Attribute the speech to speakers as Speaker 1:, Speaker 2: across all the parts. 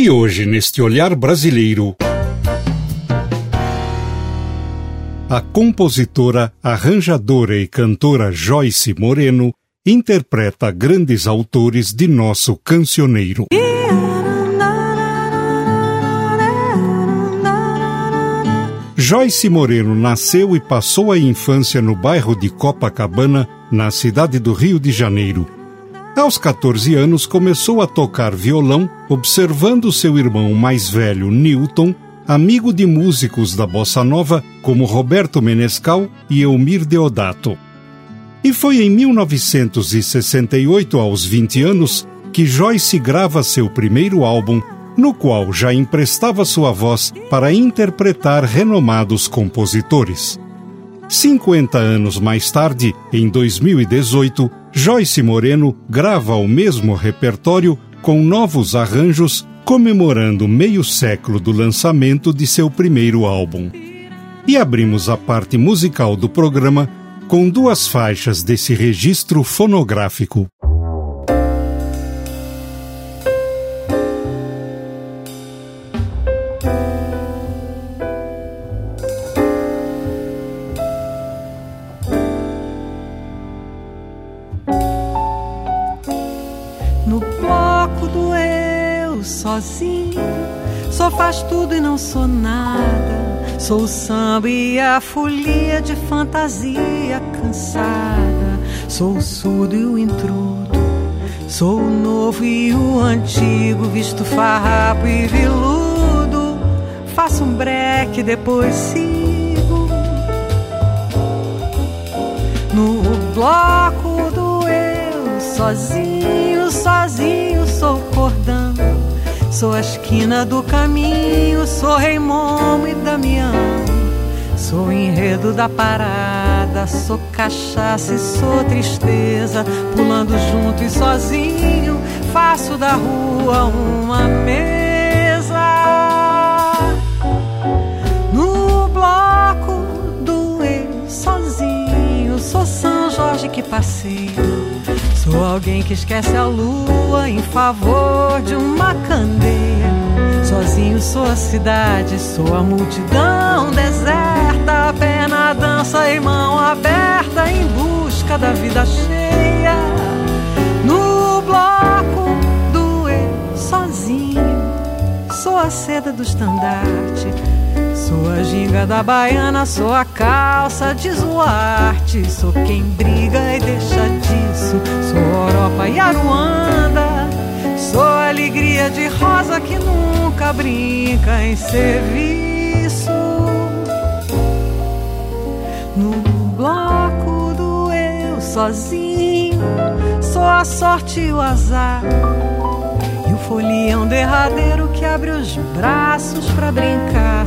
Speaker 1: E hoje, neste olhar brasileiro, a compositora, arranjadora e cantora Joyce Moreno interpreta grandes autores de nosso cancioneiro. Joyce Moreno nasceu e passou a infância no bairro de Copacabana, na cidade do Rio de Janeiro. Aos 14 anos, começou a tocar violão, observando seu irmão mais velho, Newton, amigo de músicos da bossa nova como Roberto Menescal e Elmir Deodato. E foi em 1968, aos 20 anos, que Joyce grava seu primeiro álbum, no qual já emprestava sua voz para interpretar renomados compositores. 50 anos mais tarde, em 2018, Joyce Moreno grava o mesmo repertório com novos arranjos comemorando meio século do lançamento de seu primeiro álbum. E abrimos a parte musical do programa com duas faixas desse registro fonográfico.
Speaker 2: Sozinho. Só faz tudo e não sou nada. Sou o samba e a folia de fantasia cansada. Sou o surdo e o intrudo. Sou o novo e o antigo, visto farrapo e viludo. Faço um breque, depois sigo. No bloco do eu, sozinho, sozinho, sou cordão Sou a esquina do caminho, sou Raimundo e Damião. Sou enredo da parada, sou cachaça e sou tristeza. Pulando junto e sozinho, faço da rua uma mesa. No bloco do eu sozinho, sou São Jorge que passeia Sou alguém que esquece a lua em favor de uma candeia. Sozinho sou a cidade, sou a multidão deserta. Pena dança e mão aberta em busca da vida cheia. No bloco do eu sozinho, sou a seda do estandarte Sou a ginga da baiana, sou a calça de Zuarte. Sou quem briga e deixa disso. Sou Europa e Aruanda. Sou a alegria de rosa que nunca brinca em serviço. No bloco do eu sozinho, sou a sorte e o azar folião derradeiro que abre os braços para brincar.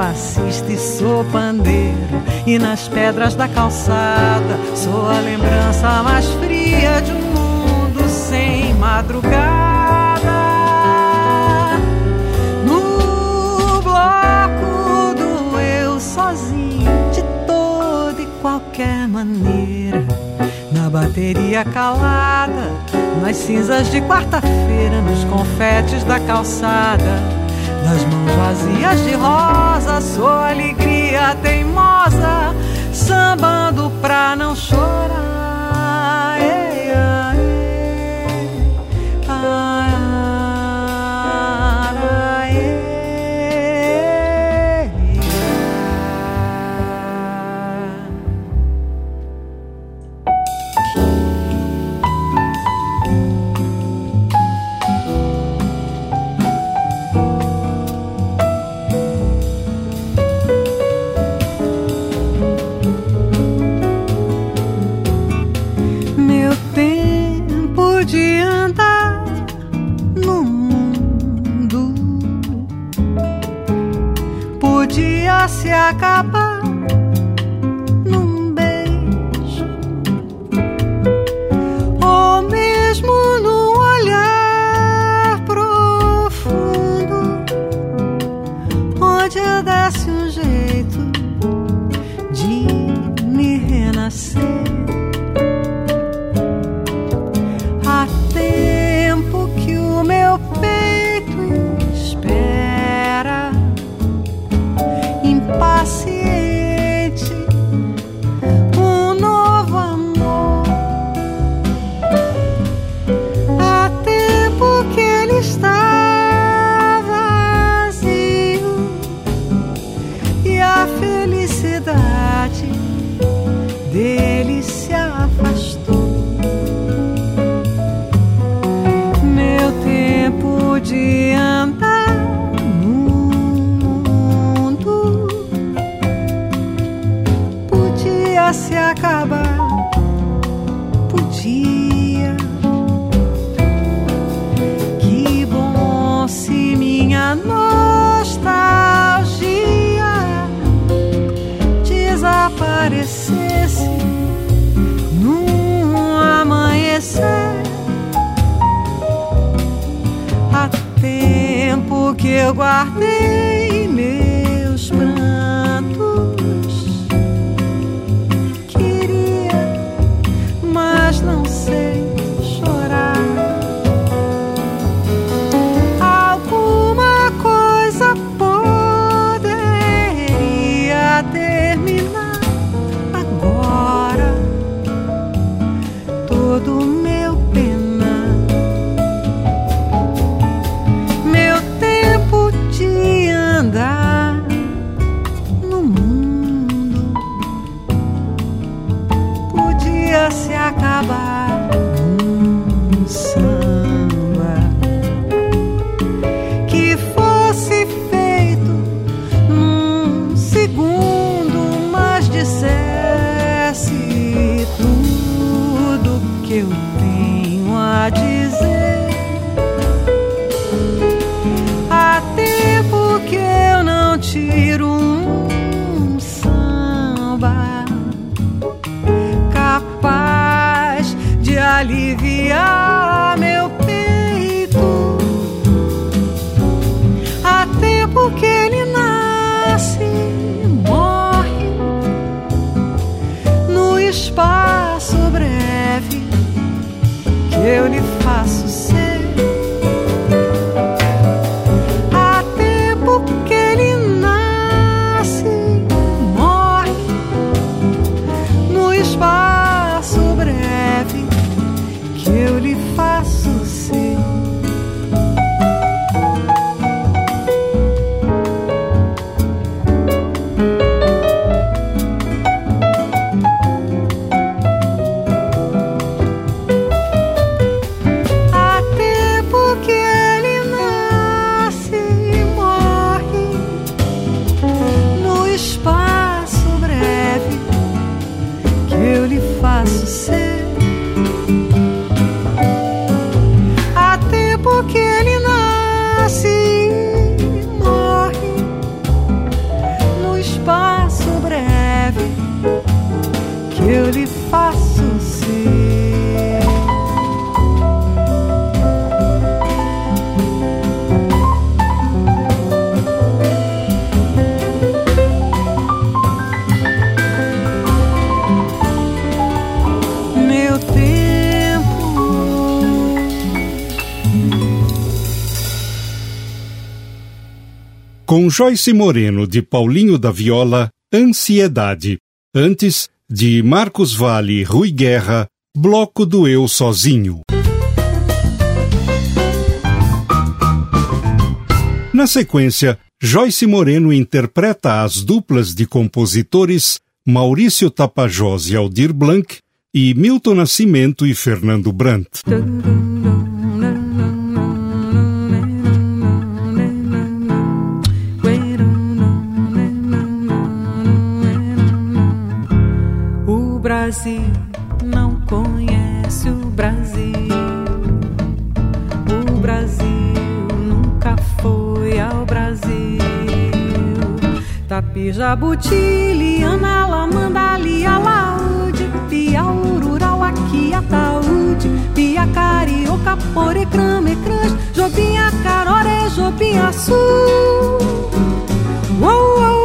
Speaker 2: Passista e sou pandeiro, e nas pedras da calçada sou a lembrança mais fria de um mundo sem madrugada. No bloco do eu sozinho, de toda e qualquer maneira, na bateria calada nas cinzas de quarta-feira, nos confetes da calçada, nas mãos vazias de rosa, sou alegria teimosa, sambando pra não chorar. Podia andar no mundo podia se acabar.
Speaker 1: Com Joyce Moreno de Paulinho da Viola, Ansiedade. Antes, de Marcos Vale e Rui Guerra, Bloco do Eu Sozinho. Na sequência, Joyce Moreno interpreta as duplas de compositores Maurício Tapajós e Aldir Blanc e Milton Nascimento e Fernando Brandt.
Speaker 2: Brasil não conhece o Brasil. O Brasil nunca foi ao Brasil.
Speaker 3: Tupi, Jabuti, Liana, Lamanda, Lia, Laude, Pia, Ururau, aqui, Ataúde, Pia, Carioca, Pore, Crame, Cruz, Jobinha, Carore, Jobinha, Sul. Uou, uou,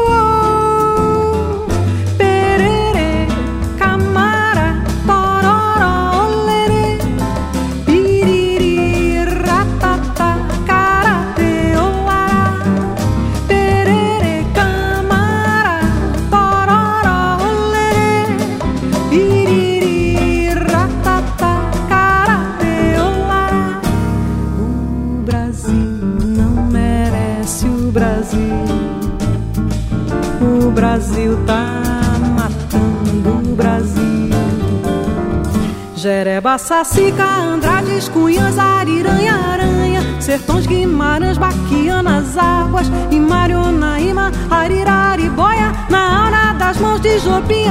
Speaker 3: Sacica, Andrades, Cunhas, Ariranha, Aranha, Sertões, Guimarães, Baquianas, Águas, e Marionaíma, Ariraribóia, na hora das mãos de Jobim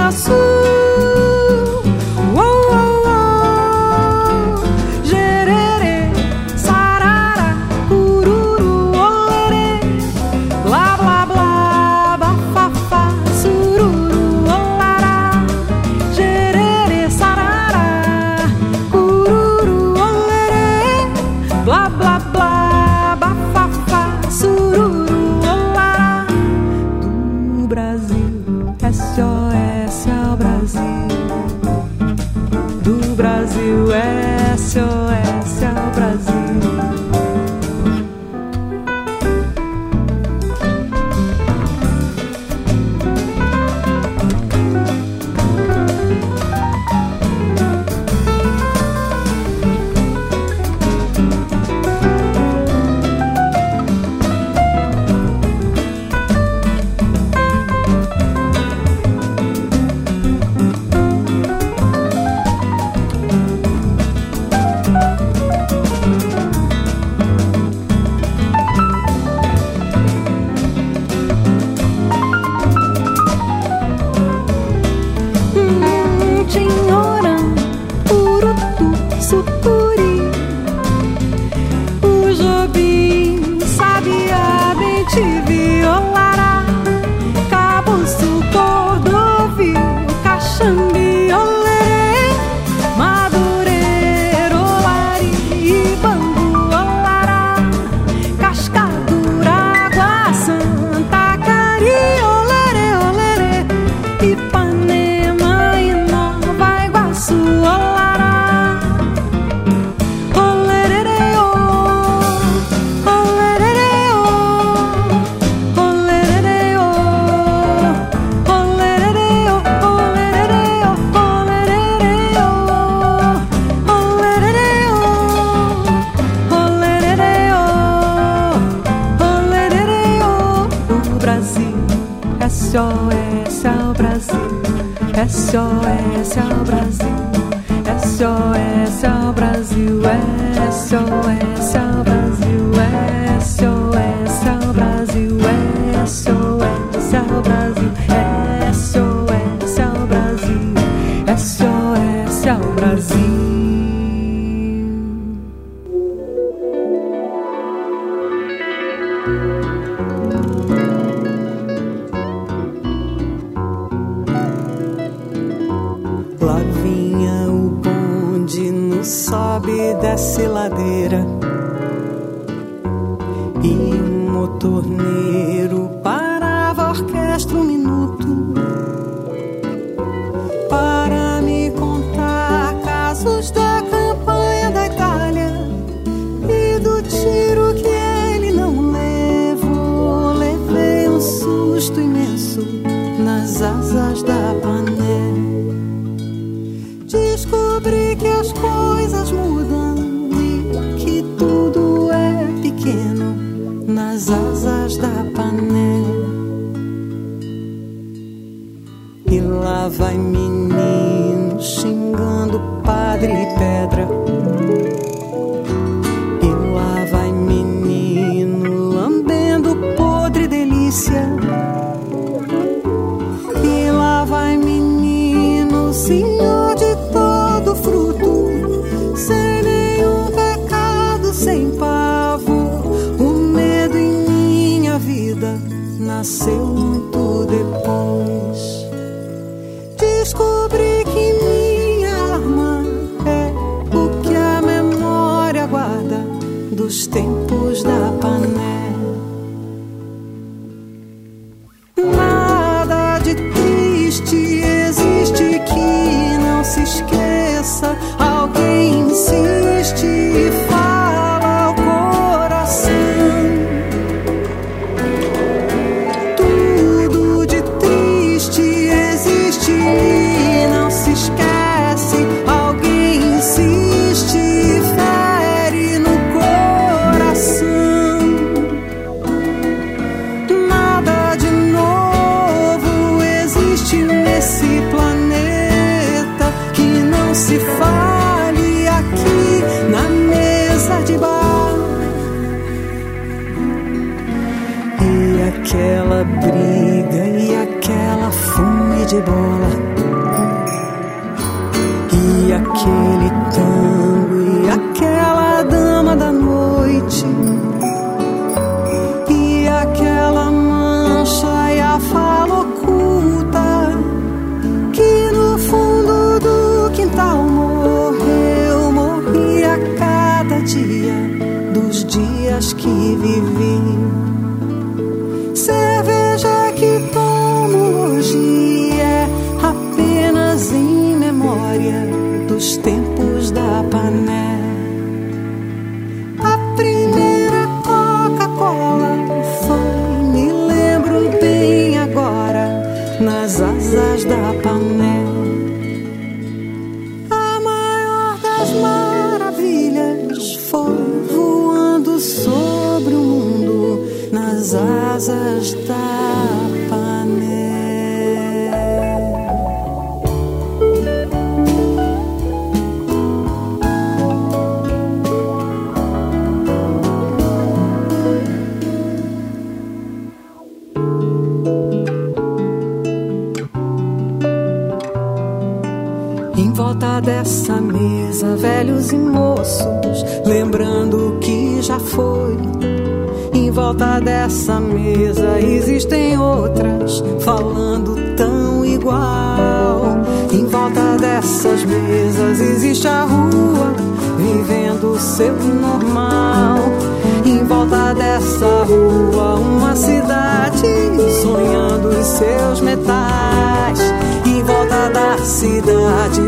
Speaker 2: Nasceu muito se fale aqui na mesa de bar. E aquela briga e aquela fome de bola. E aquele tango velhos e moços, lembrando o que já foi. Em volta dessa mesa existem outras, falando tão igual. Em volta dessas mesas existe a rua, vivendo o seu normal. Em volta dessa rua, uma cidade, sonhando os seus metais. Em volta da cidade,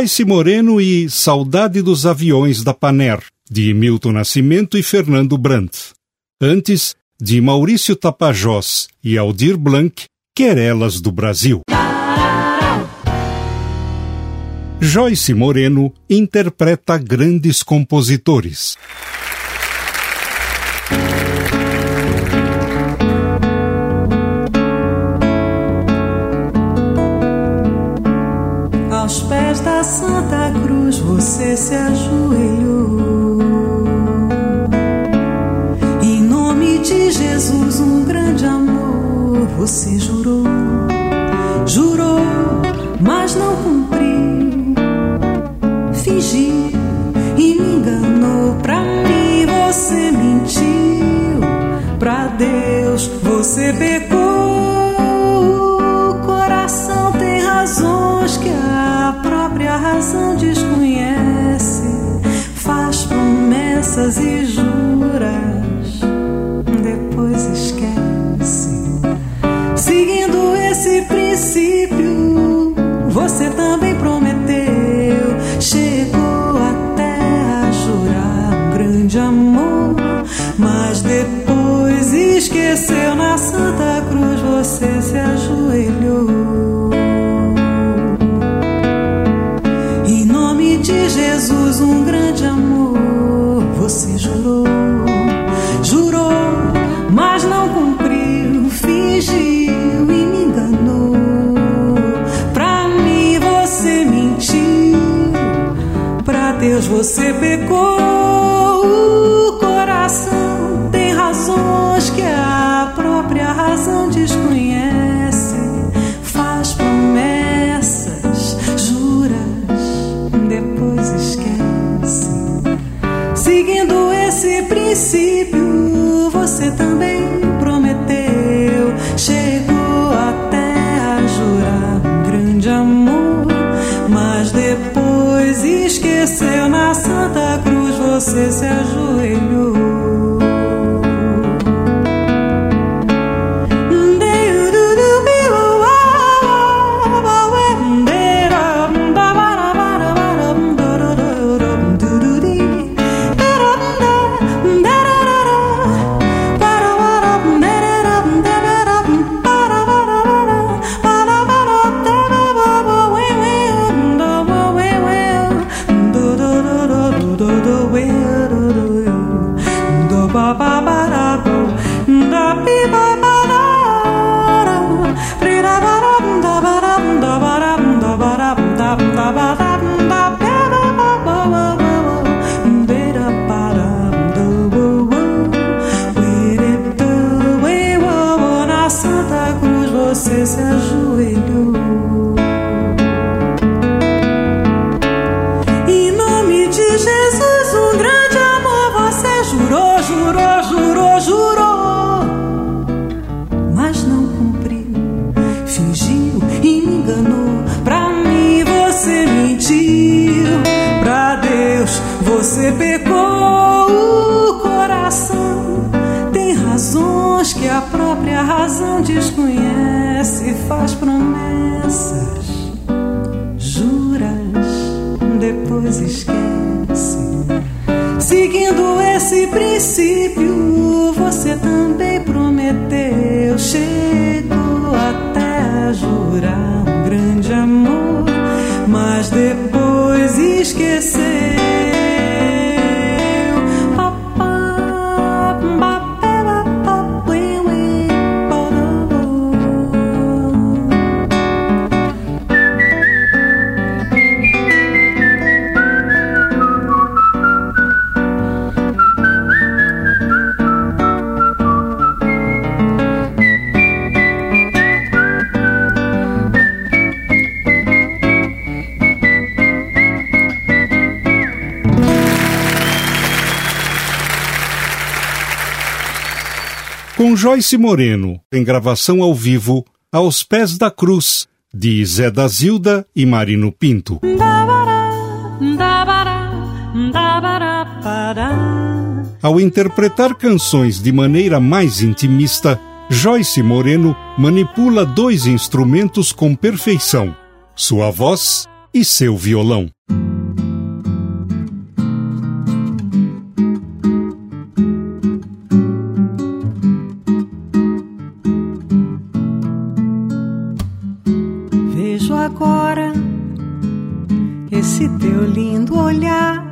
Speaker 1: Joyce Moreno e Saudade dos Aviões da Paner, de Milton Nascimento e Fernando Brandt. Antes, de Maurício Tapajós e Aldir Blanc, Querelas do Brasil. Joyce Moreno interpreta grandes compositores.
Speaker 2: Aos pés da Santa Cruz você se ajoelhou. Em nome de Jesus, um grande amor você jurou. Jurou, mas não cumpriu. Fingiu e me enganou. Pra mim você mentiu. Pra Deus você pecou. Promessas e você pecou. Esqueceu na Santa Cruz. Você se ajoelhou.
Speaker 1: Joyce Moreno, em gravação ao vivo, Aos Pés da Cruz, de Zé da Zilda e Marino Pinto. Ao interpretar canções de maneira mais intimista, Joyce Moreno manipula dois instrumentos com perfeição: sua voz e seu violão.
Speaker 2: Esse teu lindo olhar,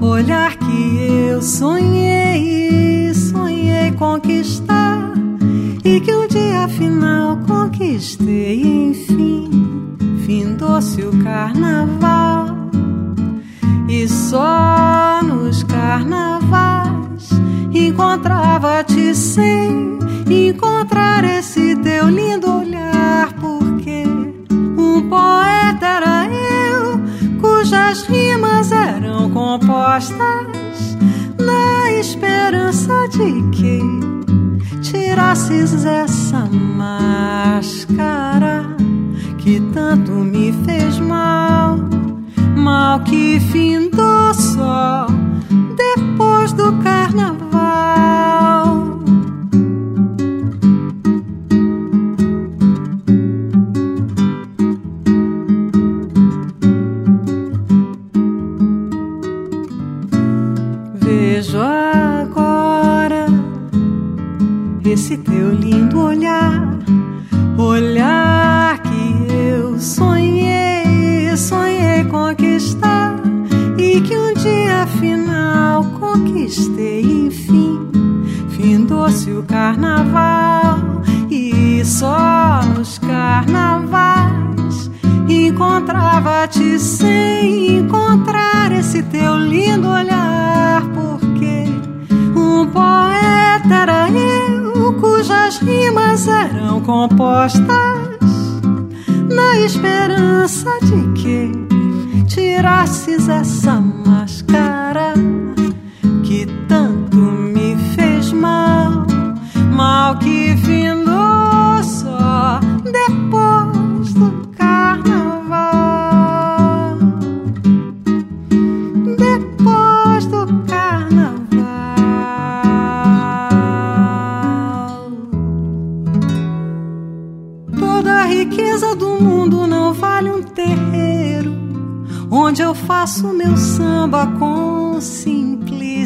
Speaker 2: olhar que eu sonhei, sonhei conquistar. E que um dia afinal conquistei, enfim, findou-se o carnaval. E só nos carnavais encontrava-te sem encontrar esse teu lindo olhar, porque um poeta era cujas rimas eram compostas na esperança de que tirasses essa máscara que tanto me fez mal, mal que findou só depois do carnaval.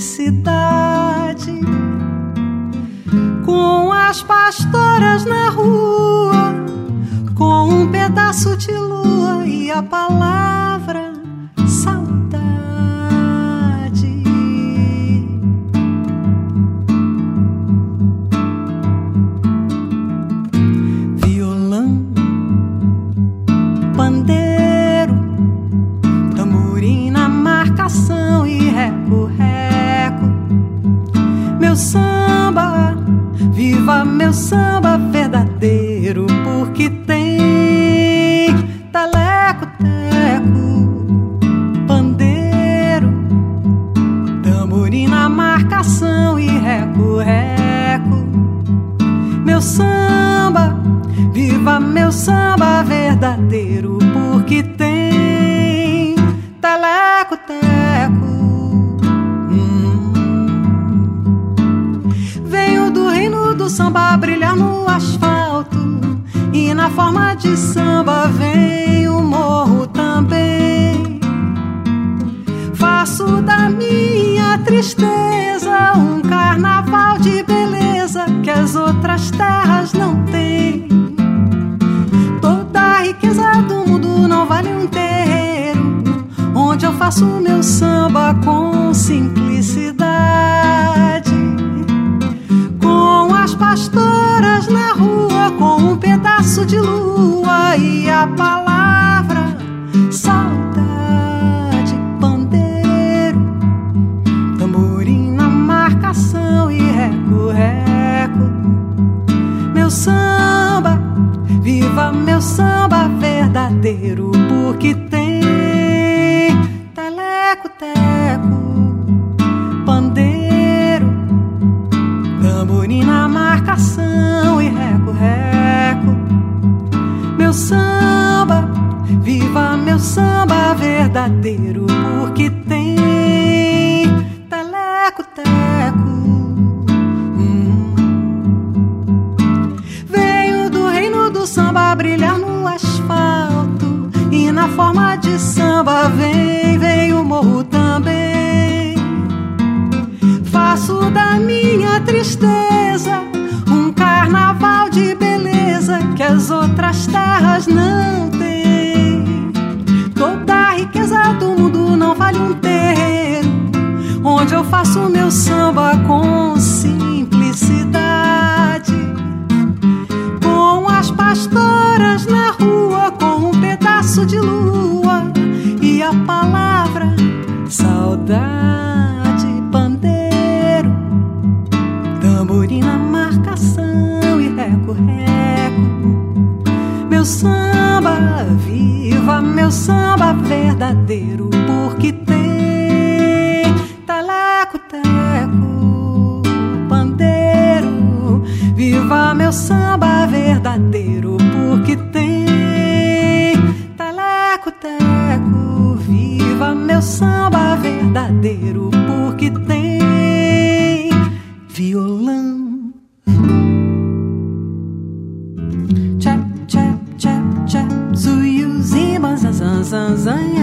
Speaker 2: cidade, com as pastoras na rua, com um pedaço de lua e a palavra zanzanha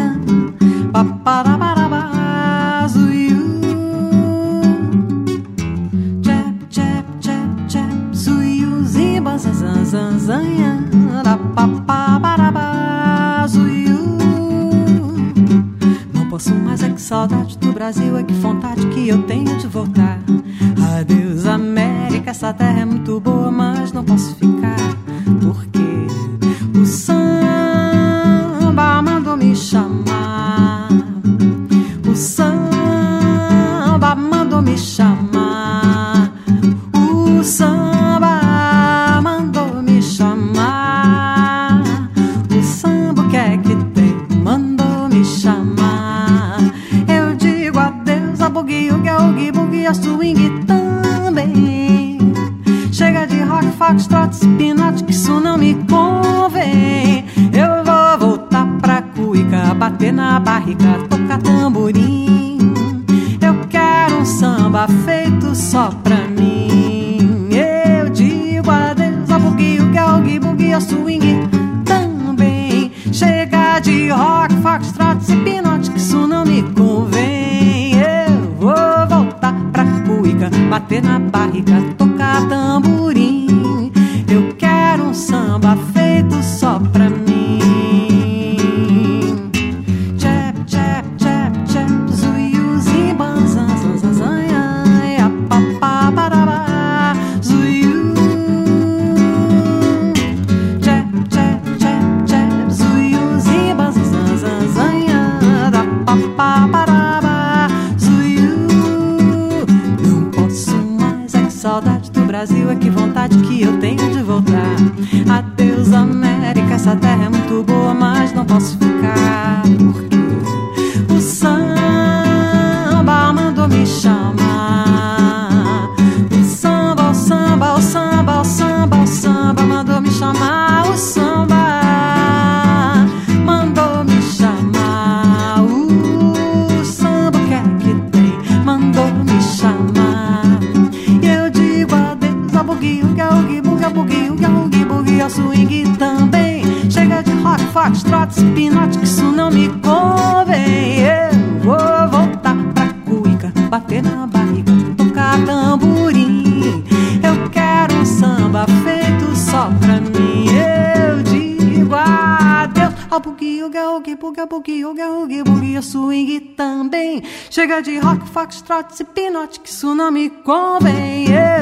Speaker 2: Chega de rock, foxtrot, e pinote, que isso não me convém.
Speaker 1: Yeah.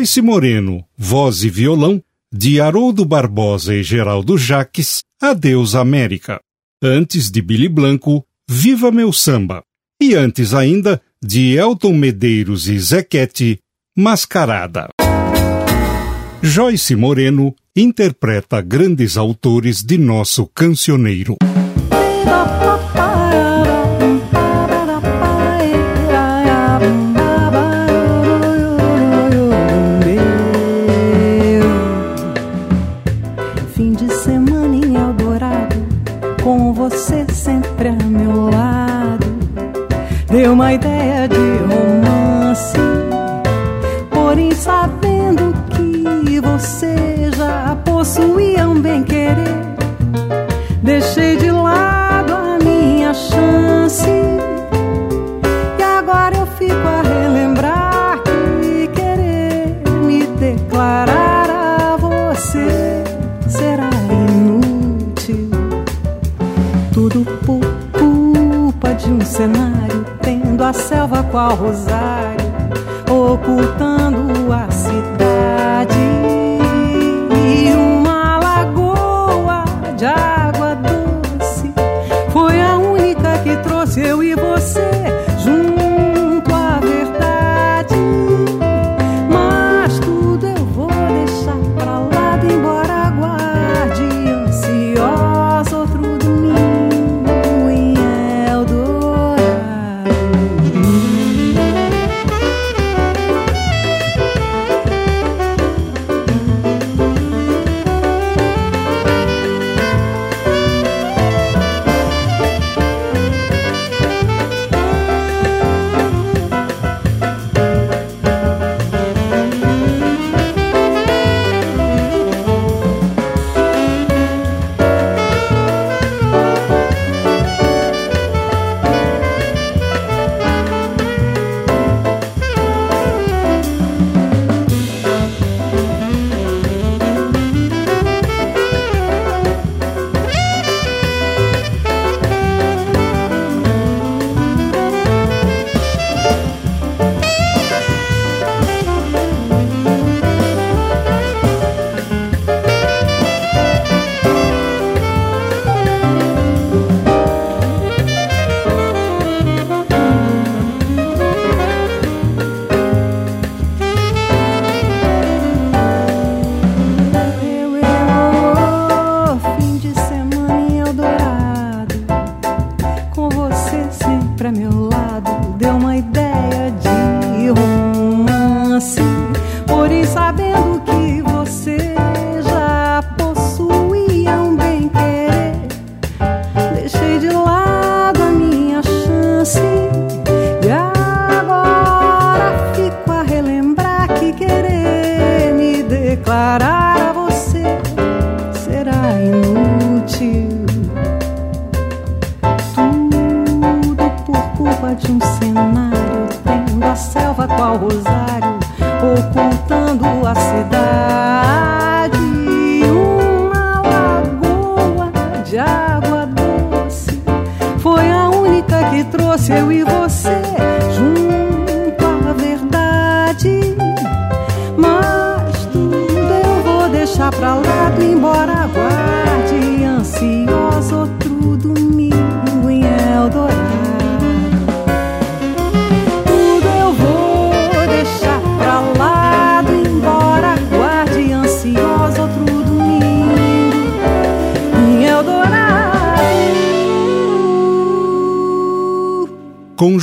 Speaker 1: Joyce Moreno, voz e violão, de Haroldo Barbosa e Geraldo Jaques, Adeus América. Antes de Billy Blanco, Viva Meu Samba. E antes ainda, de Elton Medeiros e Zequete, Mascarada. Joyce Moreno interpreta grandes autores de nosso cancioneiro.
Speaker 2: uma ideia de romance. Porém, sabendo que você já possuía um bem-querer, deixei de lado a minha chance. Qual rosário, ocultando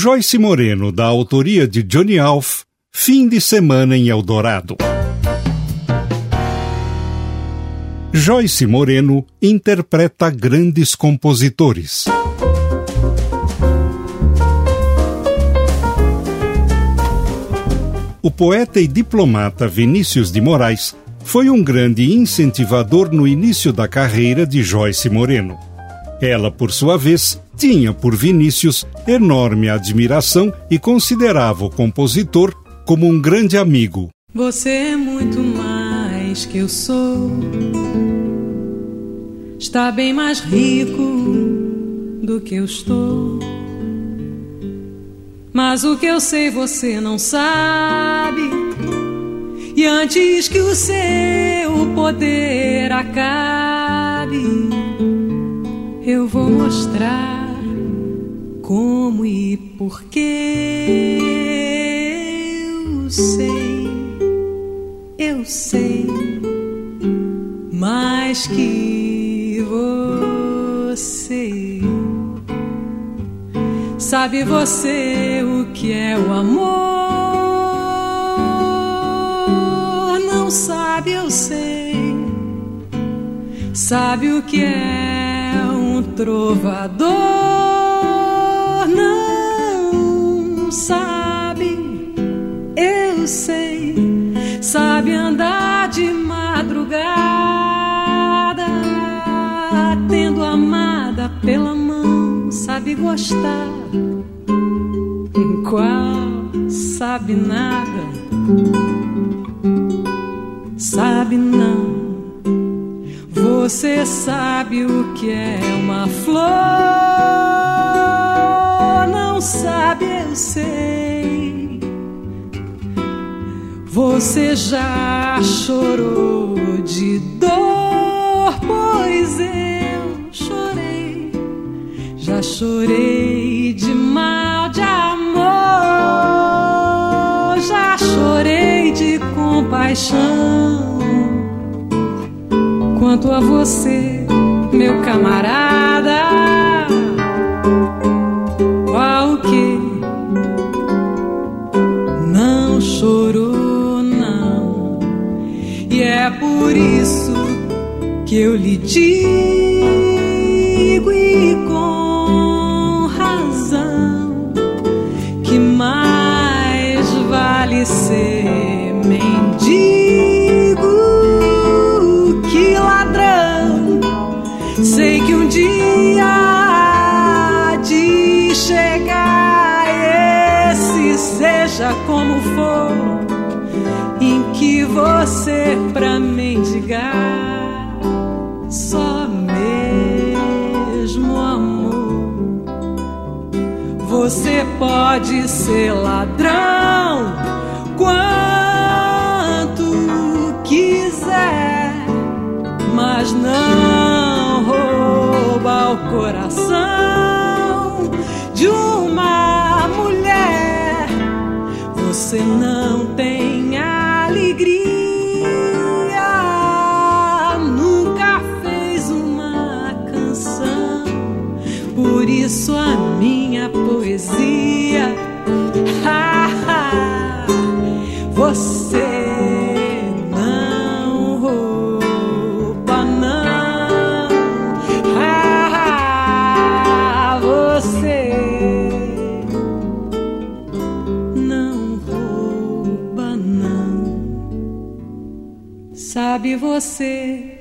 Speaker 1: Joyce Moreno, da autoria de Johnny Alf, Fim de Semana em Eldorado. Joyce Moreno interpreta grandes compositores. O poeta e diplomata Vinícius de Moraes foi um grande incentivador no início da carreira de Joyce Moreno. Ela, por sua vez, tinha por Vinícius enorme admiração e considerava o compositor como um grande amigo.
Speaker 2: Você é muito mais que eu sou. Está bem mais rico do que eu estou. Mas o que eu sei você não sabe. E antes que o seu poder acabe, eu vou mostrar como e por que eu sei, eu sei mais que você. Sabe você o que é o amor? Não sabe, eu sei. Sabe o que é um trovador? Sabe, eu sei. Sabe andar de madrugada, tendo amada pela mão, sabe gostar. Qual sabe nada, sabe não. Você sabe o que é uma flor? Não sabe, eu sei. Você já chorou de dor, pois eu chorei. Já chorei de mal de amor. Já chorei de compaixão. Quanto a você, meu camarada. Por isso que eu lhe digo e com razão que mais vale ser mendigo que ladrão. Sei que um dia de chegar esse seja como for que você pra só mesmo amor. Você pode ser ladrão quanto quiser, mas não rouba o coração de uma mulher. Você não você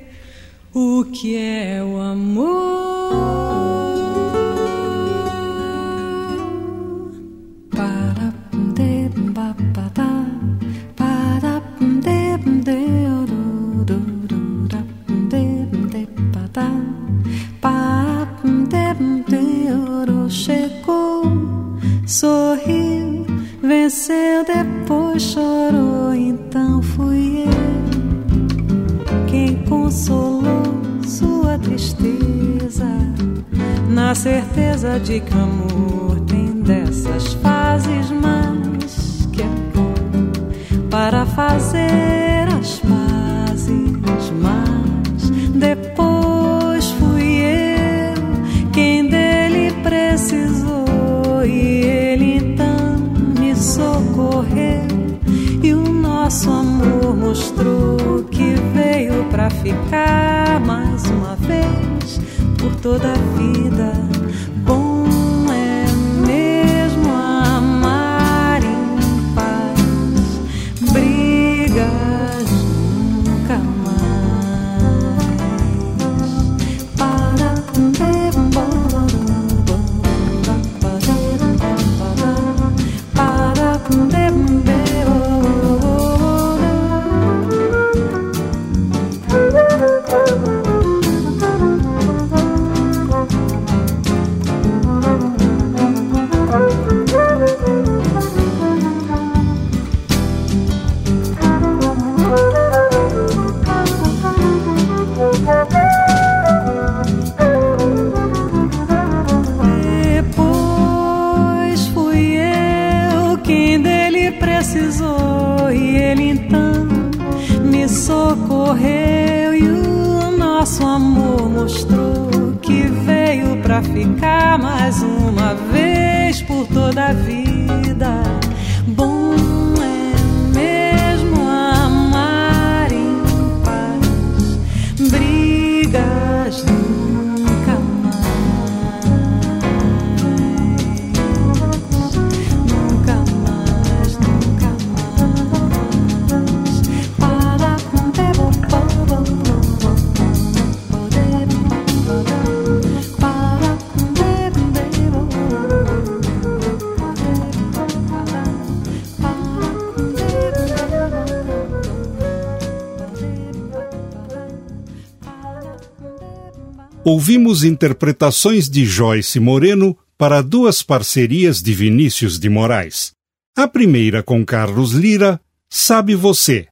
Speaker 1: ouvimos interpretações de Joyce Moreno para duas parcerias de Vinícius de Moraes. A primeira com Carlos Lira, Sabe Você.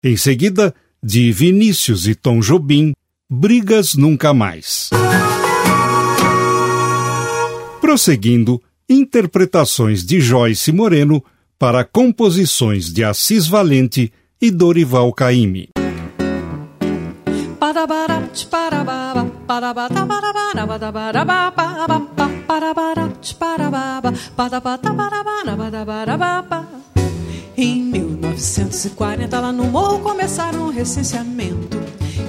Speaker 1: Em seguida, de Vinícius e Tom Jobim, Brigas Nunca Mais. Prosseguindo, interpretações de Joyce Moreno para composições de Assis Valente e Dorival Caymmi.
Speaker 2: Em 1940, lá no morro começaram o recenseamento.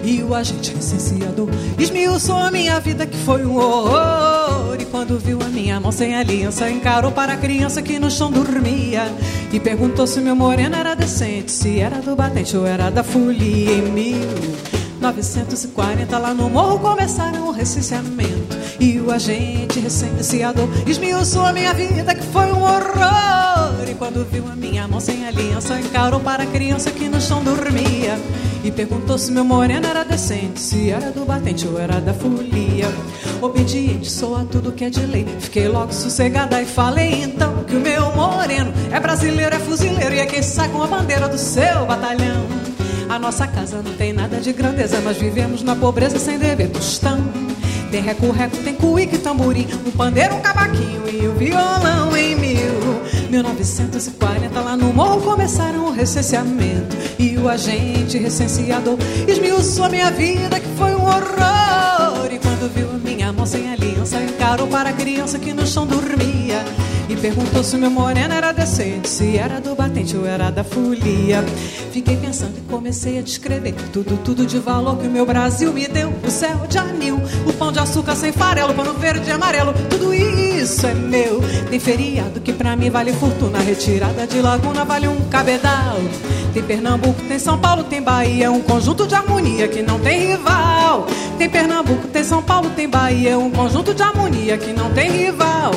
Speaker 2: E o agente recenseador esmiuçou a minha vida que foi um horror. E quando viu a minha mão sem aliança, encarou para a criança que no chão dormia. E perguntou se meu moreno era decente, se era do batente ou era da folia. Em 1940, lá no morro começaram o recenseamento. E o agente recenseador esmiuçou a minha vida que foi um horror. E quando viu a minha mão sem aliança, encarou para a criança que no chão dormia. E perguntou se meu moreno era decente, se era do batente ou era da folia. Obediente, sou a tudo que é de lei. Fiquei logo sossegada e falei então que o meu moreno é brasileiro, é fuzileiro e é quem sai com a bandeira do seu batalhão. A nossa casa não tem nada de grandeza, mas vivemos na pobreza sem dever tostão. Tem reco-reco, tem cuíque, tamborim, um pandeiro, um cavaquinho e um violão em mil. 1940 lá no morro começaram o recenseamento E o agente recenseador esmiuçou a minha vida que foi um horror E quando viu minha mão sem aliança encarou para a criança que no chão dormia e perguntou se meu moreno era decente, se era do batente ou era da folia. Fiquei pensando e comecei a descrever tudo, tudo de valor que o meu Brasil me deu. O céu de anil, o pão de açúcar sem farelo, o pano verde e amarelo, tudo isso é meu. Tem feriado que pra mim vale fortuna, retirada de laguna vale um cabedal. Tem Pernambuco, tem São Paulo, tem Bahia, um conjunto de harmonia que não tem rival. Tem Pernambuco, tem São Paulo, tem Bahia, um conjunto de harmonia que não tem rival.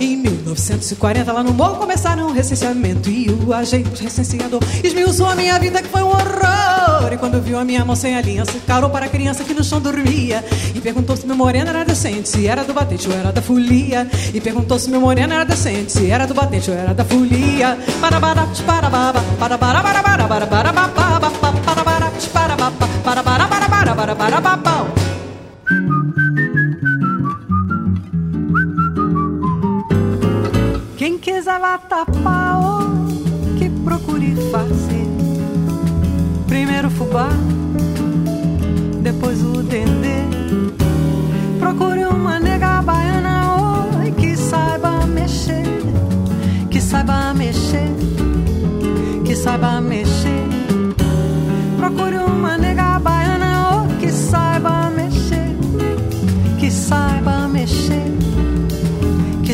Speaker 2: Em 1940, lá no morro começaram o recenseamento E o agente recenseador esmiuçou a minha vida que foi um horror E quando viu a minha mão sem aliança, carou para a criança que no chão dormia E perguntou se meu moreno era decente, se era do batente ou era da folia E perguntou se meu moreno era decente, se era do batente ou era da folia para para para para para para para para para para para para quiser lá tapar o que procure fazer. Primeiro fubá, depois o dendê. Procure uma nega baiana oi, que saiba mexer Que saiba mexer, que saiba mexer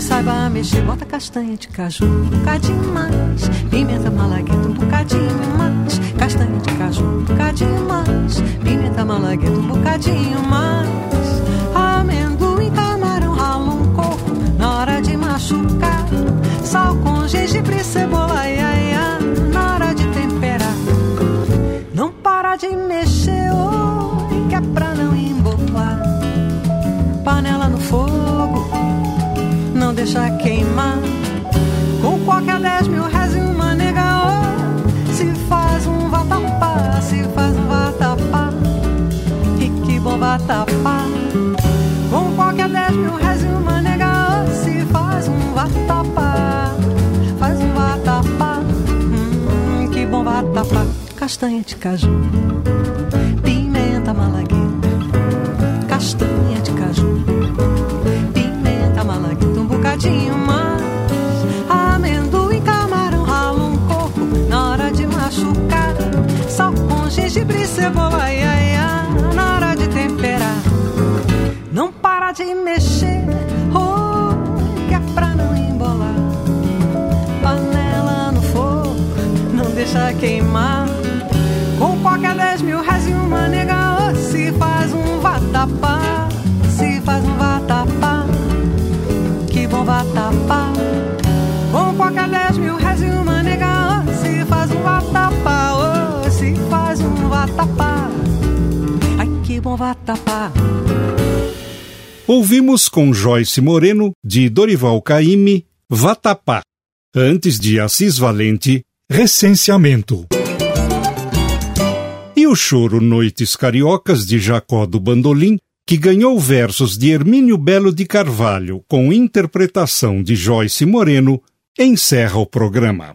Speaker 2: saiba mexer. Bota castanha de caju, um bocadinho mais, pimenta malagueta um bocadinho mais, castanha de caju, um bocadinho mais, pimenta malagueta um bocadinho mais, amendoim, camarão, rala um coco na hora de machucar, sal com gengibre, cebola, ai, ai, ai na hora de temperar. Não para de mexer, castanha de caju, vatapá.
Speaker 1: Ouvimos com Joyce Moreno, de Dorival Caymmi, Vatapá. Antes de Assis Valente, Recenseamento. E o choro Noites Cariocas, de Jacó do Bandolim, que ganhou versos de Hermínio Belo de Carvalho com interpretação de Joyce Moreno, encerra o programa.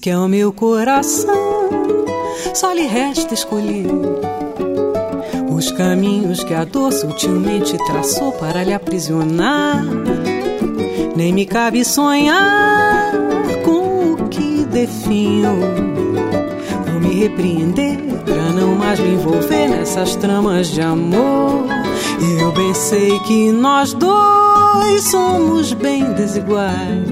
Speaker 2: Que é o meu coração, só lhe resta escolher os caminhos que a dor sutilmente traçou para lhe aprisionar. Nem me cabe sonhar com o que definho. Vou me repreender pra não mais me envolver nessas tramas de amor. Eu bem sei que nós dois somos bem desiguais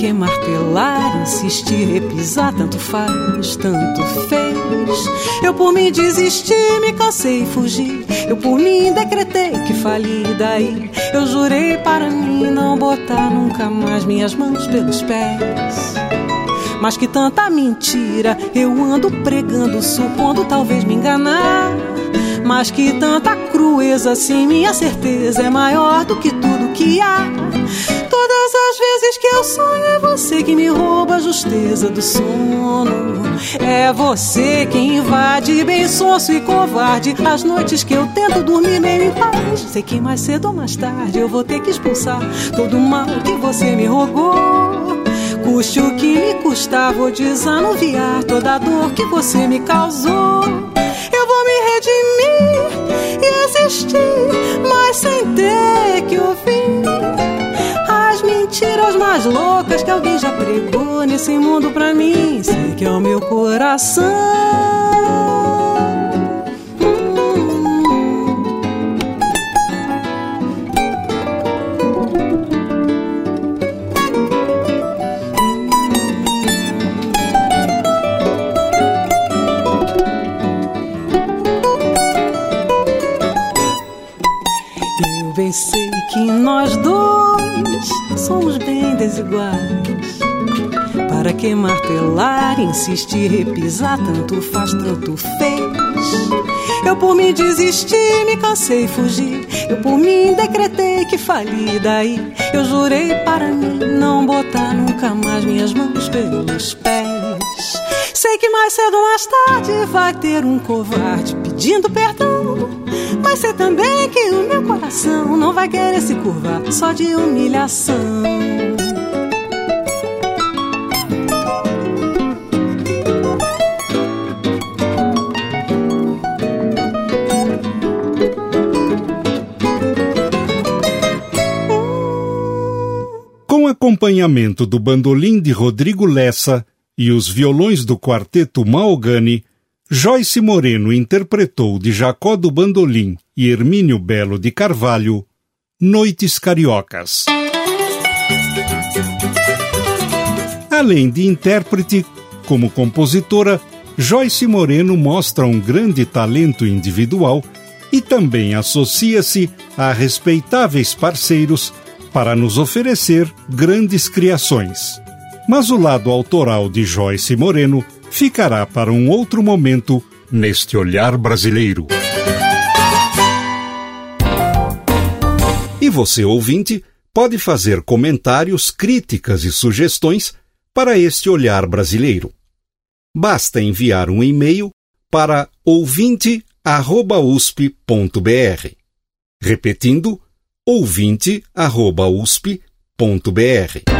Speaker 2: que martelar, insistir, repisar, tanto faz, tanto fez. Eu por mim desisti, me cansei e fugi. Eu por mim decretei que fali daí. Eu jurei para mim não botar nunca mais minhas mãos pelos pés. Mas que tanta mentira eu ando pregando, supondo talvez me enganar. Mas que tanta crueza, sim, minha certeza é maior do que tudo que há. As vezes que eu sonho é você que me rouba a justeza do sono. É você que invade bem sonso e covarde as noites que eu tento dormir meio em paz. Sei que mais cedo ou mais tarde eu vou ter que expulsar todo o mal que você me rogou. Custe o que me custar, vou desanuviar toda a dor que você me causou. Eu vou me redimir e existir, mas sem ter que ouvir mais loucas que alguém já pregou nesse mundo pra mim. Sei que é o meu coração. Sei que nós dois somos bem desiguais. Para que martelar, insistir, repisar, tanto faz, tanto fez. Eu por mim desisti, me cansei, fugi. Eu por mim decretei que fali daí. Eu jurei para mim não botar nunca mais minhas mãos pelos pés. Sei que mais cedo ou mais tarde vai ter um covarde pedindo perdão. Mas sei também que o meu coração não vai querer se curvar só de humilhação.
Speaker 1: Com acompanhamento do bandolim de Rodrigo Lessa e os violões do quarteto Maogani, Joyce Moreno interpretou de Jacó do Bandolim e Hermínio Belo de Carvalho Noites Cariocas. Além de intérprete, como compositora, Joyce Moreno mostra um grande talento individual e também associa-se a respeitáveis parceiros para nos oferecer grandes criações. Mas o lado autoral de Joyce Moreno ficará para um outro momento neste olhar brasileiro. E você, ouvinte, pode fazer comentários, críticas e sugestões para este olhar brasileiro. Basta enviar um e-mail para ouvinte@usp.br. Repetindo, ouvinte@usp.br.